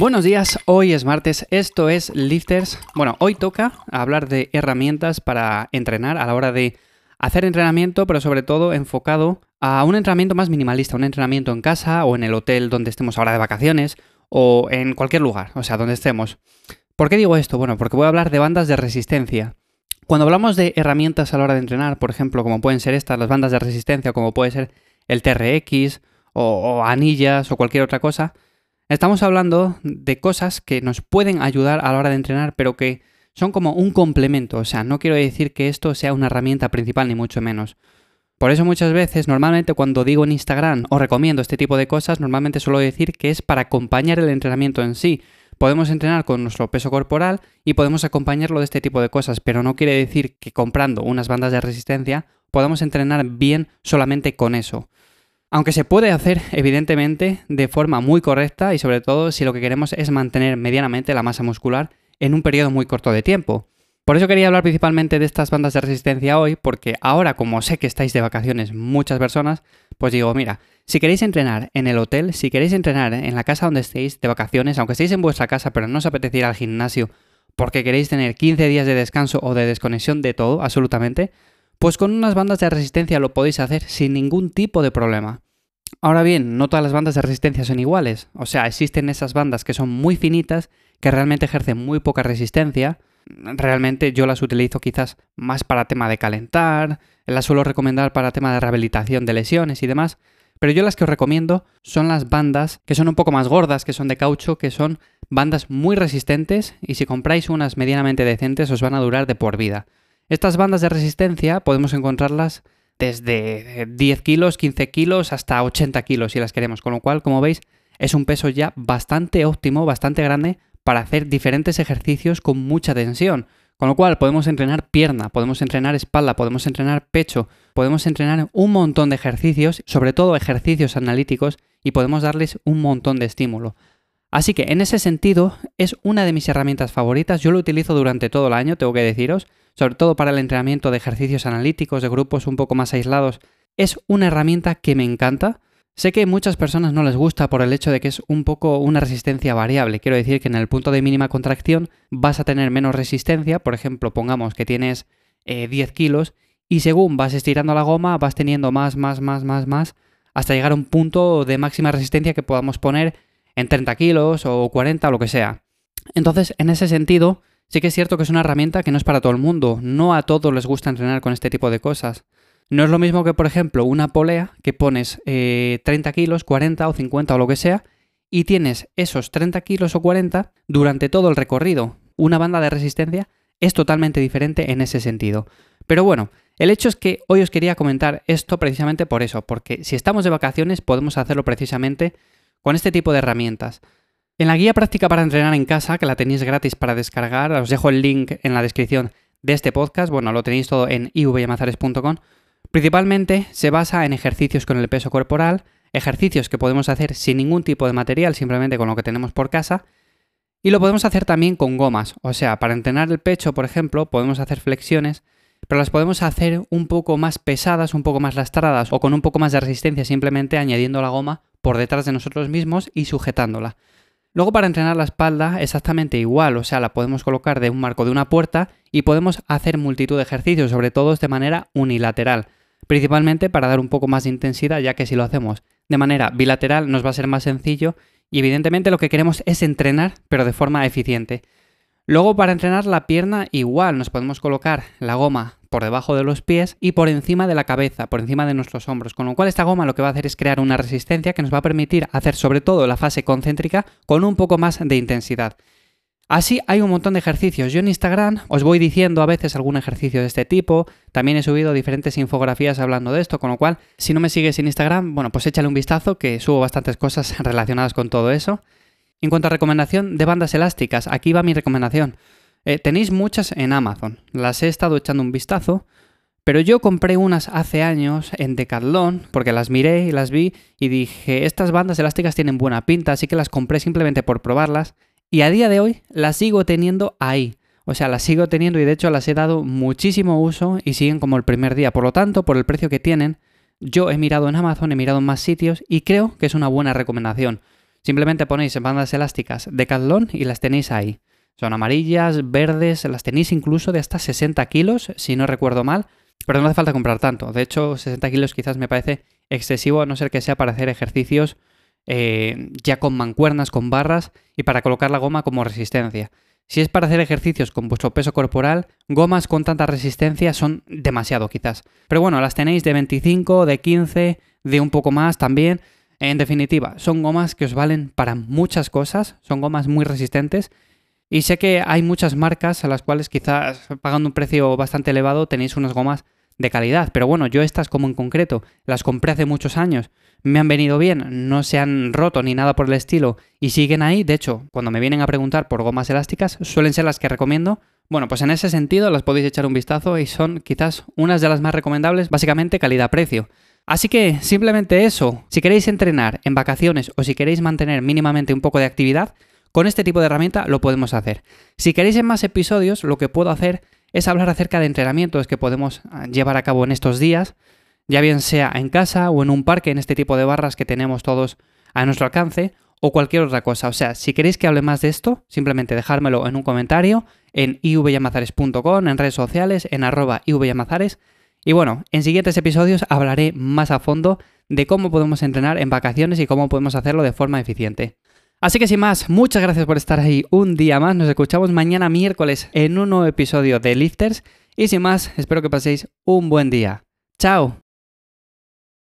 Buenos días, hoy es martes, esto es Lifters. Bueno, hoy toca hablar de herramientas para entrenar a la hora de hacer entrenamiento, pero sobre todo enfocado a un entrenamiento más minimalista, un entrenamiento en casa o en el hotel donde estemos ahora de vacaciones o en cualquier lugar, o sea, donde estemos. ¿Por qué digo esto? Bueno, porque voy a hablar de bandas de resistencia. Cuando hablamos de herramientas a la hora de entrenar, por ejemplo, como pueden ser estas, las bandas de resistencia, como puede ser el TRX o, o anillas o cualquier otra cosa, Estamos hablando de cosas que nos pueden ayudar a la hora de entrenar, pero que son como un complemento. O sea, no quiero decir que esto sea una herramienta principal, ni mucho menos. Por eso muchas veces, normalmente cuando digo en Instagram o recomiendo este tipo de cosas, normalmente suelo decir que es para acompañar el entrenamiento en sí. Podemos entrenar con nuestro peso corporal y podemos acompañarlo de este tipo de cosas, pero no quiere decir que comprando unas bandas de resistencia podamos entrenar bien solamente con eso. Aunque se puede hacer, evidentemente, de forma muy correcta y sobre todo si lo que queremos es mantener medianamente la masa muscular en un periodo muy corto de tiempo. Por eso quería hablar principalmente de estas bandas de resistencia hoy, porque ahora como sé que estáis de vacaciones muchas personas, pues digo, mira, si queréis entrenar en el hotel, si queréis entrenar en la casa donde estéis de vacaciones, aunque estéis en vuestra casa pero no os apetece ir al gimnasio porque queréis tener 15 días de descanso o de desconexión de todo, absolutamente, pues con unas bandas de resistencia lo podéis hacer sin ningún tipo de problema. Ahora bien, no todas las bandas de resistencia son iguales. O sea, existen esas bandas que son muy finitas, que realmente ejercen muy poca resistencia. Realmente yo las utilizo quizás más para tema de calentar, las suelo recomendar para tema de rehabilitación de lesiones y demás. Pero yo las que os recomiendo son las bandas que son un poco más gordas, que son de caucho, que son bandas muy resistentes y si compráis unas medianamente decentes os van a durar de por vida. Estas bandas de resistencia podemos encontrarlas desde 10 kilos, 15 kilos hasta 80 kilos si las queremos, con lo cual, como veis, es un peso ya bastante óptimo, bastante grande para hacer diferentes ejercicios con mucha tensión. Con lo cual podemos entrenar pierna, podemos entrenar espalda, podemos entrenar pecho, podemos entrenar un montón de ejercicios, sobre todo ejercicios analíticos, y podemos darles un montón de estímulo. Así que en ese sentido es una de mis herramientas favoritas, yo lo utilizo durante todo el año, tengo que deciros, sobre todo para el entrenamiento de ejercicios analíticos, de grupos un poco más aislados, es una herramienta que me encanta. Sé que muchas personas no les gusta por el hecho de que es un poco una resistencia variable. Quiero decir que en el punto de mínima contracción vas a tener menos resistencia. Por ejemplo, pongamos que tienes 10 eh, kilos y según vas estirando la goma vas teniendo más, más, más, más, más, hasta llegar a un punto de máxima resistencia que podamos poner en 30 kilos o 40 o lo que sea. Entonces, en ese sentido, sí que es cierto que es una herramienta que no es para todo el mundo, no a todos les gusta entrenar con este tipo de cosas. No es lo mismo que, por ejemplo, una polea que pones 30 eh, kilos, 40 o 50 o lo que sea, y tienes esos 30 kilos o 40 durante todo el recorrido. Una banda de resistencia es totalmente diferente en ese sentido. Pero bueno, el hecho es que hoy os quería comentar esto precisamente por eso, porque si estamos de vacaciones podemos hacerlo precisamente con este tipo de herramientas. En la guía práctica para entrenar en casa, que la tenéis gratis para descargar, os dejo el link en la descripción de este podcast, bueno, lo tenéis todo en ivyamazares.com, principalmente se basa en ejercicios con el peso corporal, ejercicios que podemos hacer sin ningún tipo de material, simplemente con lo que tenemos por casa, y lo podemos hacer también con gomas, o sea, para entrenar el pecho, por ejemplo, podemos hacer flexiones, pero las podemos hacer un poco más pesadas, un poco más lastradas o con un poco más de resistencia simplemente añadiendo la goma por detrás de nosotros mismos y sujetándola. Luego para entrenar la espalda exactamente igual, o sea, la podemos colocar de un marco de una puerta y podemos hacer multitud de ejercicios, sobre todo de manera unilateral, principalmente para dar un poco más de intensidad, ya que si lo hacemos de manera bilateral nos va a ser más sencillo y evidentemente lo que queremos es entrenar, pero de forma eficiente. Luego para entrenar la pierna igual nos podemos colocar la goma por debajo de los pies y por encima de la cabeza, por encima de nuestros hombros, con lo cual esta goma lo que va a hacer es crear una resistencia que nos va a permitir hacer sobre todo la fase concéntrica con un poco más de intensidad. Así hay un montón de ejercicios. Yo en Instagram os voy diciendo a veces algún ejercicio de este tipo. También he subido diferentes infografías hablando de esto, con lo cual, si no me sigues en Instagram, bueno, pues échale un vistazo que subo bastantes cosas relacionadas con todo eso. En cuanto a recomendación de bandas elásticas, aquí va mi recomendación. Eh, tenéis muchas en Amazon, las he estado echando un vistazo, pero yo compré unas hace años en Decathlon porque las miré y las vi y dije, estas bandas elásticas tienen buena pinta, así que las compré simplemente por probarlas y a día de hoy las sigo teniendo ahí. O sea, las sigo teniendo y de hecho las he dado muchísimo uso y siguen como el primer día. Por lo tanto, por el precio que tienen, yo he mirado en Amazon, he mirado en más sitios y creo que es una buena recomendación. Simplemente ponéis bandas elásticas de Decathlon y las tenéis ahí. Son amarillas, verdes, las tenéis incluso de hasta 60 kilos, si no recuerdo mal, pero no hace falta comprar tanto. De hecho, 60 kilos quizás me parece excesivo, a no ser que sea para hacer ejercicios eh, ya con mancuernas, con barras y para colocar la goma como resistencia. Si es para hacer ejercicios con vuestro peso corporal, gomas con tanta resistencia son demasiado quizás. Pero bueno, las tenéis de 25, de 15, de un poco más también. En definitiva, son gomas que os valen para muchas cosas, son gomas muy resistentes. Y sé que hay muchas marcas a las cuales quizás pagando un precio bastante elevado tenéis unas gomas de calidad. Pero bueno, yo estas como en concreto las compré hace muchos años, me han venido bien, no se han roto ni nada por el estilo y siguen ahí. De hecho, cuando me vienen a preguntar por gomas elásticas, suelen ser las que recomiendo. Bueno, pues en ese sentido las podéis echar un vistazo y son quizás unas de las más recomendables, básicamente calidad-precio. Así que simplemente eso, si queréis entrenar en vacaciones o si queréis mantener mínimamente un poco de actividad, con este tipo de herramienta lo podemos hacer. Si queréis en más episodios, lo que puedo hacer es hablar acerca de entrenamientos que podemos ah, llevar a cabo en estos días, ya bien sea en casa o en un parque, en este tipo de barras que tenemos todos a nuestro alcance, o cualquier otra cosa. O sea, si queréis que hable más de esto, simplemente dejármelo en un comentario en ivyamazares.com, en redes sociales, en arroba ivyamazares. Y bueno, en siguientes episodios hablaré más a fondo de cómo podemos entrenar en vacaciones y cómo podemos hacerlo de forma eficiente. Así que sin más, muchas gracias por estar ahí un día más. Nos escuchamos mañana miércoles en un nuevo episodio de Lifters. Y sin más, espero que paséis un buen día. ¡Chao!